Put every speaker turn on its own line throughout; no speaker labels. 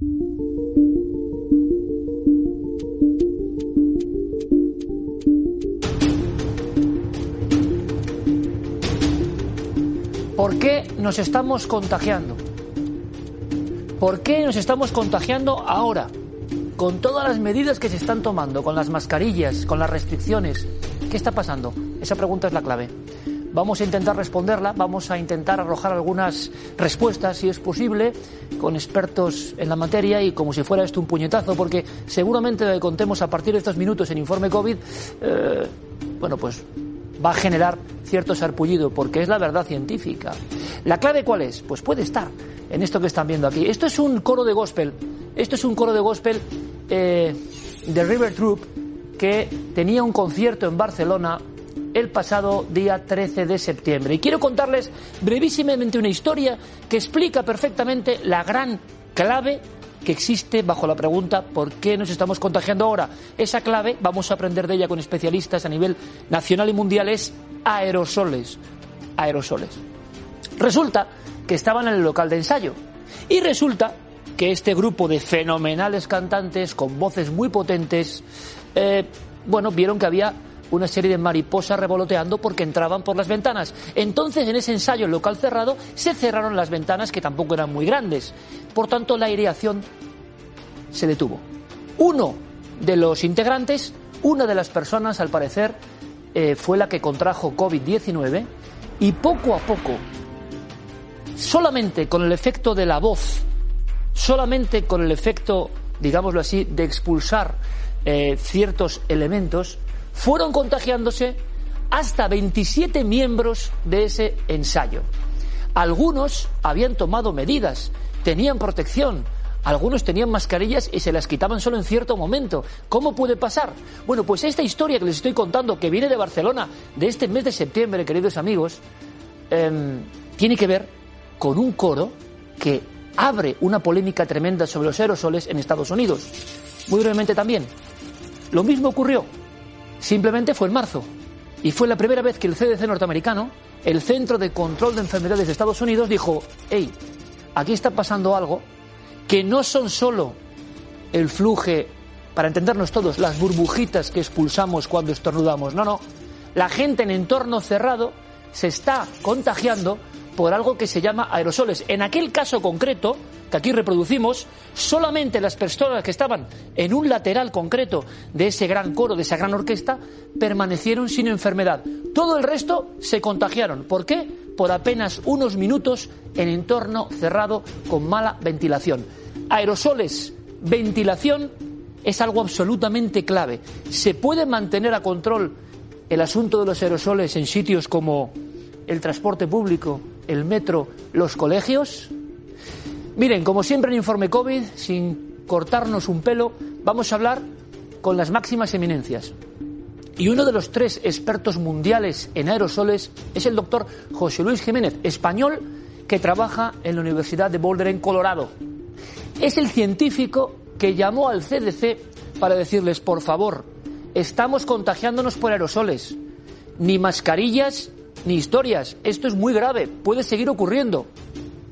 ¿Por qué nos estamos contagiando? ¿Por qué nos estamos contagiando ahora? Con todas las medidas que se están tomando, con las mascarillas, con las restricciones. ¿Qué está pasando? Esa pregunta es la clave. Vamos a intentar responderla, vamos a intentar arrojar algunas respuestas, si es posible, con expertos en la materia y como si fuera esto un puñetazo, porque seguramente que contemos a partir de estos minutos en Informe COVID, eh, bueno, pues va a generar cierto sarpullido, porque es la verdad científica. ¿La clave cuál es? Pues puede estar en esto que están viendo aquí. Esto es un coro de gospel. Esto es un coro de gospel eh, de River Troop que tenía un concierto en Barcelona el pasado día 13 de septiembre. Y quiero contarles brevísimamente una historia que explica perfectamente la gran clave que existe bajo la pregunta ¿por qué nos estamos contagiando ahora? Esa clave, vamos a aprender de ella con especialistas a nivel nacional y mundial, es aerosoles. Aerosoles. Resulta que estaban en el local de ensayo. Y resulta que este grupo de fenomenales cantantes con voces muy potentes, eh, bueno, vieron que había una serie de mariposas revoloteando porque entraban por las ventanas. Entonces, en ese ensayo en local cerrado, se cerraron las ventanas que tampoco eran muy grandes. Por tanto, la aireación se detuvo. Uno de los integrantes, una de las personas, al parecer, eh, fue la que contrajo COVID-19 y poco a poco, solamente con el efecto de la voz, solamente con el efecto, digámoslo así, de expulsar eh, ciertos elementos, fueron contagiándose hasta 27 miembros de ese ensayo. Algunos habían tomado medidas, tenían protección, algunos tenían mascarillas y se las quitaban solo en cierto momento. ¿Cómo puede pasar? Bueno, pues esta historia que les estoy contando, que viene de Barcelona, de este mes de septiembre, queridos amigos, eh, tiene que ver con un coro que abre una polémica tremenda sobre los aerosoles en Estados Unidos. Muy brevemente también. Lo mismo ocurrió Simplemente fue en marzo. Y fue la primera vez que el CDC norteamericano, el Centro de Control de Enfermedades de Estados Unidos, dijo, hey, aquí está pasando algo que no son solo el fluje, para entendernos todos, las burbujitas que expulsamos cuando estornudamos. No, no. La gente en entorno cerrado se está contagiando por algo que se llama aerosoles. En aquel caso concreto, que aquí reproducimos, solamente las personas que estaban en un lateral concreto de ese gran coro, de esa gran orquesta, permanecieron sin enfermedad. Todo el resto se contagiaron. ¿Por qué? Por apenas unos minutos en entorno cerrado con mala ventilación. Aerosoles, ventilación es algo absolutamente clave. ¿Se puede mantener a control el asunto de los aerosoles en sitios como el transporte público, el metro, los colegios? Miren, como siempre en Informe COVID, sin cortarnos un pelo, vamos a hablar con las máximas eminencias. Y uno de los tres expertos mundiales en aerosoles es el doctor José Luis Jiménez, español que trabaja en la Universidad de Boulder, en Colorado. Es el científico que llamó al CDC para decirles, por favor, estamos contagiándonos por aerosoles, ni mascarillas ni historias, esto es muy grave, puede seguir ocurriendo.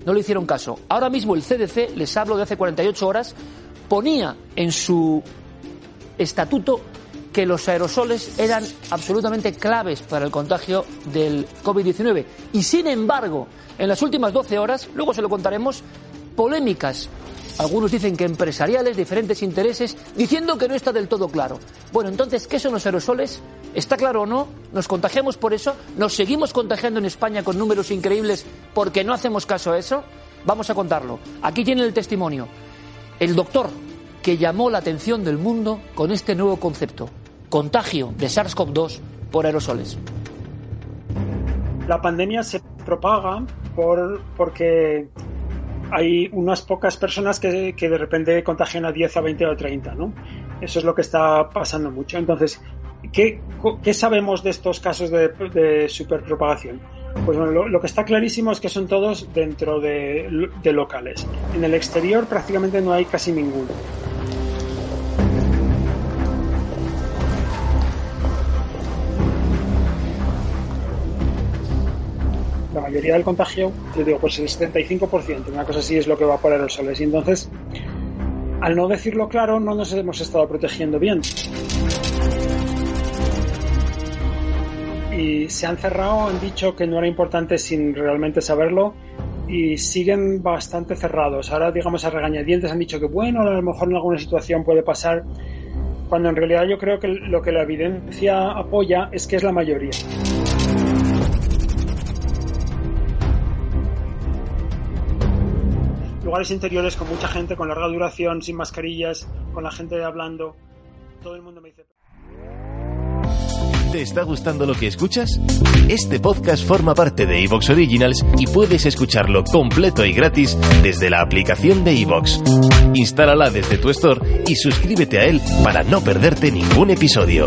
No le hicieron caso. Ahora mismo el CDC, les hablo de hace 48 horas, ponía en su estatuto que los aerosoles eran absolutamente claves para el contagio del COVID-19. Y sin embargo, en las últimas 12 horas, luego se lo contaremos, polémicas. Algunos dicen que empresariales, diferentes intereses, diciendo que no está del todo claro. Bueno, entonces, ¿qué son los aerosoles? ¿Está claro o no? ¿Nos contagiamos por eso? ¿Nos seguimos contagiando en España con números increíbles porque no hacemos caso a eso? Vamos a contarlo. Aquí tiene el testimonio. El doctor que llamó la atención del mundo con este nuevo concepto, contagio de SARS-CoV-2 por aerosoles.
La pandemia se propaga por, porque hay unas pocas personas que, que, de repente contagian a 10, a 20 o a 30, ¿no? Eso es lo que está pasando mucho. Entonces, ¿qué, qué sabemos de estos casos de, superpropagación? Pues bueno, lo, lo, que está clarísimo es que son todos dentro de, de locales. En el exterior prácticamente no hay casi ninguno. La mayoría del contagio, yo digo, pues el 75%, una cosa así es lo que va por aerosoles. Y entonces, al no decirlo claro, no nos hemos estado protegiendo bien. Y se han cerrado, han dicho que no era importante sin realmente saberlo y siguen bastante cerrados. Ahora, digamos, a regañadientes han dicho que, bueno, a lo mejor en alguna situación puede pasar, cuando en realidad yo creo que lo que la evidencia apoya es que es la mayoría. Lugares interiores con mucha gente, con larga duración, sin mascarillas, con la gente hablando. Todo el mundo me dice.
¿Te está gustando lo que escuchas? Este podcast forma parte de Evox Originals y puedes escucharlo completo y gratis desde la aplicación de Evox. Instálala desde tu store y suscríbete a él para no perderte ningún episodio.